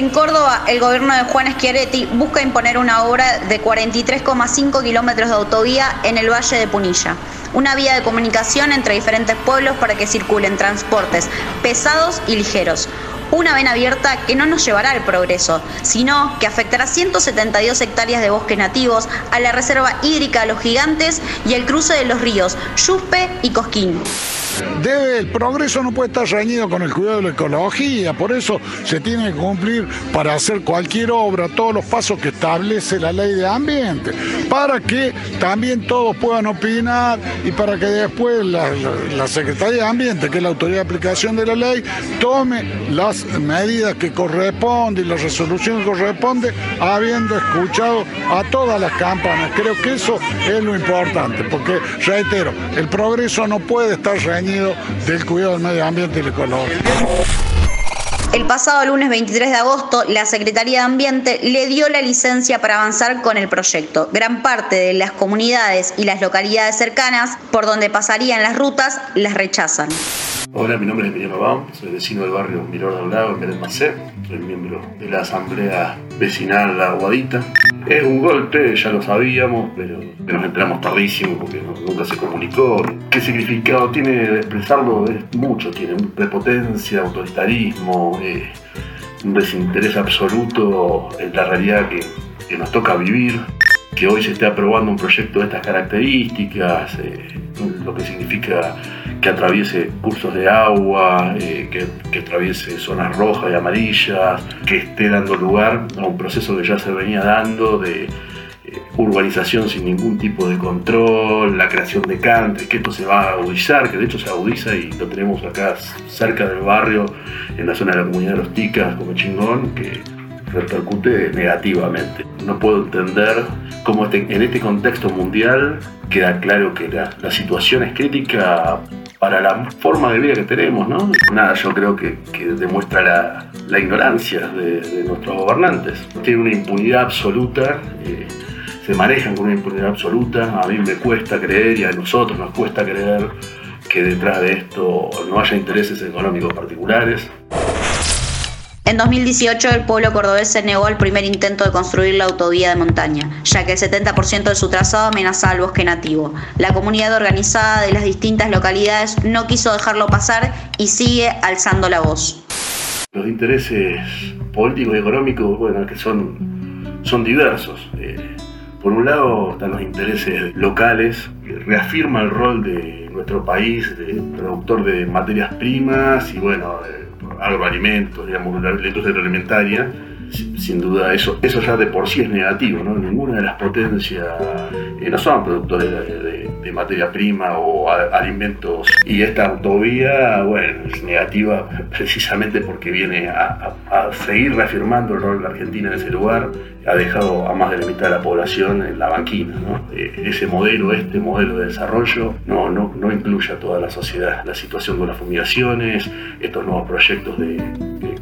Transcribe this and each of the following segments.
En Córdoba, el gobierno de Juan Schiaretti busca imponer una obra de 43,5 kilómetros de autovía en el Valle de Punilla, una vía de comunicación entre diferentes pueblos para que circulen transportes pesados y ligeros. Una vena abierta que no nos llevará al progreso, sino que afectará 172 hectáreas de bosques nativos, a la reserva hídrica de los gigantes y el cruce de los ríos Yuspe y Cosquín. Debe, el progreso no puede estar reñido con el cuidado de la ecología, por eso se tiene que cumplir para hacer cualquier obra todos los pasos que establece la ley de ambiente, para que también todos puedan opinar y para que después la, Secretaría de Ambiente, que es la autoridad de aplicación de la ley, tome las medidas que corresponden y la resolución que corresponde, habiendo escuchado a todas las campanas. Creo que eso es lo importante, porque reitero, el progreso no puede estar reñido del cuidado del medio ambiente y la ecología. El pasado lunes 23 de agosto, la Secretaría de Ambiente le dio la licencia para avanzar con el proyecto. Gran parte de las comunidades y las localidades cercanas por donde pasarían las rutas las rechazan. Hola, mi nombre es Emiliano Baum, soy vecino del barrio Miror del Lago, en Macé, soy miembro de la Asamblea Vecinal La Aguadita. Es un golpe, ya lo sabíamos, pero nos enteramos tardísimo porque nunca se comunicó. ¿Qué significado tiene expresarlo? Es mucho, tiene prepotencia, autoritarismo, eh, un desinterés absoluto en la realidad que, que, nos toca vivir. Que hoy se esté aprobando un proyecto de estas características, eh, lo que significa que atraviese cursos de agua, eh, que, atraviese zonas rojas y amarillas, que esté dando lugar a un proceso que ya se venía dando de eh, urbanización sin ningún tipo de control, la creación de cantes, que esto se va a agudizar, que de hecho se agudiza y lo tenemos acá cerca del barrio, en la zona de la comunidad de los Ticas, como chingón, que repercute negativamente. No puedo entender cómo este, en este contexto mundial queda claro que la situación es crítica para la forma de vida que tenemos, ¿no? Nada, yo creo que, demuestra la, ignorancia de, nuestros gobernantes. Tienen una impunidad absoluta, eh, se manejan con una impunidad absoluta. A mí me cuesta creer y a nosotros nos cuesta creer que detrás de esto no haya intereses económicos particulares. En 2018 el pueblo cordobés se negó al primer intento de construir la autovía de montaña, ya que el 70% de su trazado amenazaba al bosque nativo. La comunidad organizada de las distintas localidades no quiso dejarlo pasar y sigue alzando la voz. Los intereses políticos y económicos, bueno, que son, son diversos. Eh, por un lado están los intereses locales, que reafirma el rol de nuestro país de productor de materias primas y bueno, agroalimentos, digamos, la, industria alimentaria, sin duda eso, eso ya de por sí es negativo, ¿no? Ninguna de las potencias eh, no son productores de, materia prima o alimentos. Y esta autovía, bueno, es negativa precisamente porque viene a, seguir reafirmando el rol de la Argentina en ese lugar, ha dejado a más de la mitad de la población en la banquina, ¿no? Eh, ese modelo, este modelo de desarrollo, no, no, no incluye a toda la sociedad. La situación con las fumigaciones, estos nuevos proyectos de,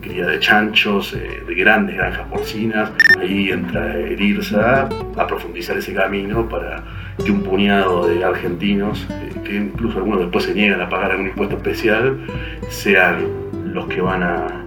cría de chanchos, eh, de grandes granjas porcinas. Ahí entra el IRSA a profundizar ese camino para que un puñado de argentinos, eh, que incluso algunos después se niegan a pagar algún impuesto especial, sean los que van a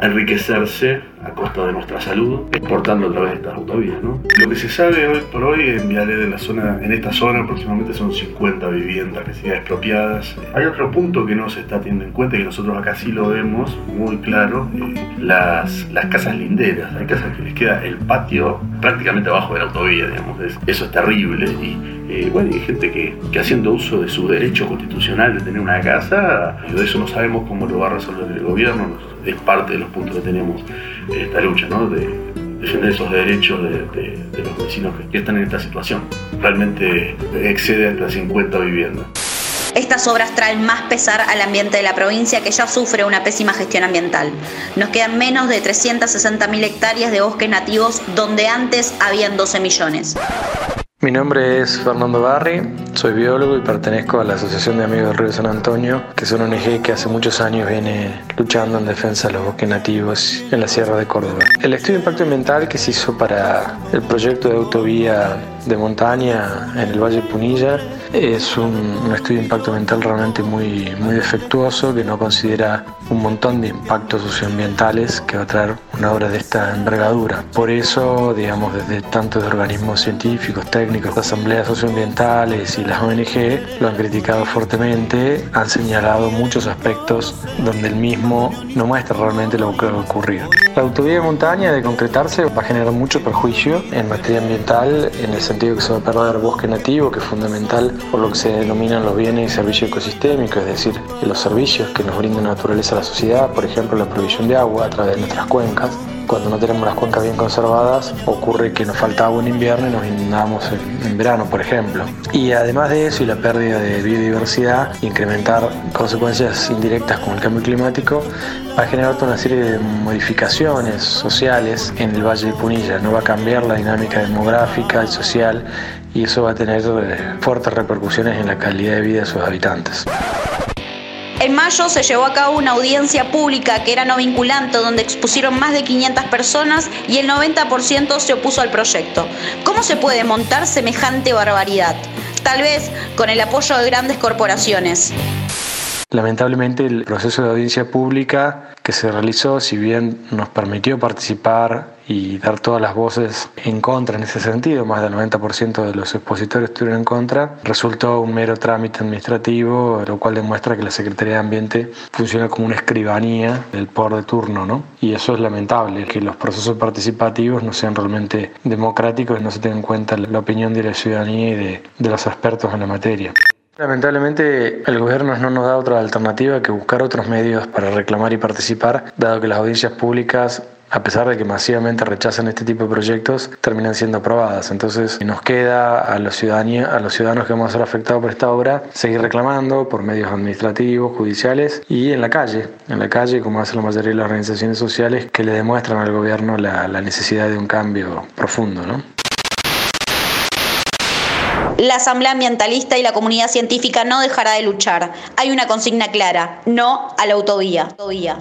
enriquecerse a costa de nuestra salud, exportando a través de estas autovías. ¿no? Lo que se sabe hoy por hoy en Viale de la zona, en esta zona aproximadamente son 50 viviendas que sean expropiadas. Hay otro punto que no se está teniendo en cuenta y que nosotros acá sí lo vemos muy claro, eh, las, las casas linderas. Hay casas que les queda el patio prácticamente abajo de la autovía, digamos. eso es terrible y eh, bueno, hay gente que, que, haciendo uso de su derecho constitucional de tener una casa, de eso no sabemos cómo lo va a resolver el gobierno, es parte de los puntos que tenemos esta lucha, ¿no? De defender esos derechos de, los vecinos que, están en esta situación. Realmente excede hasta 50 viviendas. Estas obras traen más pesar al ambiente de la provincia que ya sufre una pésima gestión ambiental. Nos quedan menos de 360.000 hectáreas de bosques nativos donde antes habían 12 millones. Mi nombre es Fernando Barri, soy biólogo y pertenezco a la Asociación de Amigos del Río San Antonio, que es una ONG que hace muchos años viene luchando en defensa de los bosques nativos en la Sierra de Córdoba. El estudio de impacto ambiental que se hizo para el proyecto de autovía de montaña en el Valle Punilla es un, estudio de impacto ambiental realmente muy, muy defectuoso que no considera un montón de impactos socioambientales que va a traer una obra de esta envergadura. Por eso, digamos, desde tantos organismos científicos, técnicos, asambleas socioambientales y las ONG lo han criticado fuertemente, han señalado muchos aspectos donde el mismo no muestra realmente lo que va a ocurrir. La autovía de montaña, de concretarse, va a generar mucho perjuicio en materia ambiental, en el sentido que se va a perder bosque nativo, que es fundamental por lo que se denominan los bienes y servicios ecosistémicos, es decir, los servicios que nos brinda la naturaleza a la sociedad, por ejemplo, la provisión de agua a través de nuestras cuencas. Cuando no tenemos las cuencas bien conservadas, ocurre que nos falta agua en invierno y nos inundamos en, verano, por ejemplo. Y además de eso y la pérdida de biodiversidad, incrementar consecuencias indirectas como el cambio climático, va a generar toda una serie de modificaciones sociales en el Valle de Punilla. No va a cambiar la dinámica demográfica y social y eso va a tener eh, fuertes repercusiones en la calidad de vida de sus habitantes. En mayo se llevó a cabo una audiencia pública que era no vinculante, donde expusieron más de 500 personas y el 90% se opuso al proyecto. ¿Cómo se puede montar semejante barbaridad? Tal vez con el apoyo de grandes corporaciones. Lamentablemente el proceso de audiencia pública que se realizó, si bien nos permitió participar y dar todas las voces en contra en ese sentido, más del 90% de los expositores estuvieron en contra, resultó un mero trámite administrativo, lo cual demuestra que la Secretaría de Ambiente funciona como una escribanía del poder de turno, ¿no? Y eso es lamentable, que los procesos participativos no sean realmente democráticos y no se tenga en cuenta la opinión de la ciudadanía y de, de los expertos en la materia. Lamentablemente el gobierno no nos da otra alternativa que buscar otros medios para reclamar y participar, dado que las audiencias públicas a pesar de que masivamente rechazan este tipo de proyectos, terminan siendo aprobadas. Entonces nos queda a los, a los ciudadanos que vamos a ser afectados por esta obra seguir reclamando por medios administrativos, judiciales y en la calle, en la calle como hacen la mayoría de las organizaciones sociales que le demuestran al gobierno la, la necesidad de un cambio profundo. ¿no? La Asamblea Ambientalista y la comunidad científica no dejará de luchar. Hay una consigna clara, no a la autovía. autovía.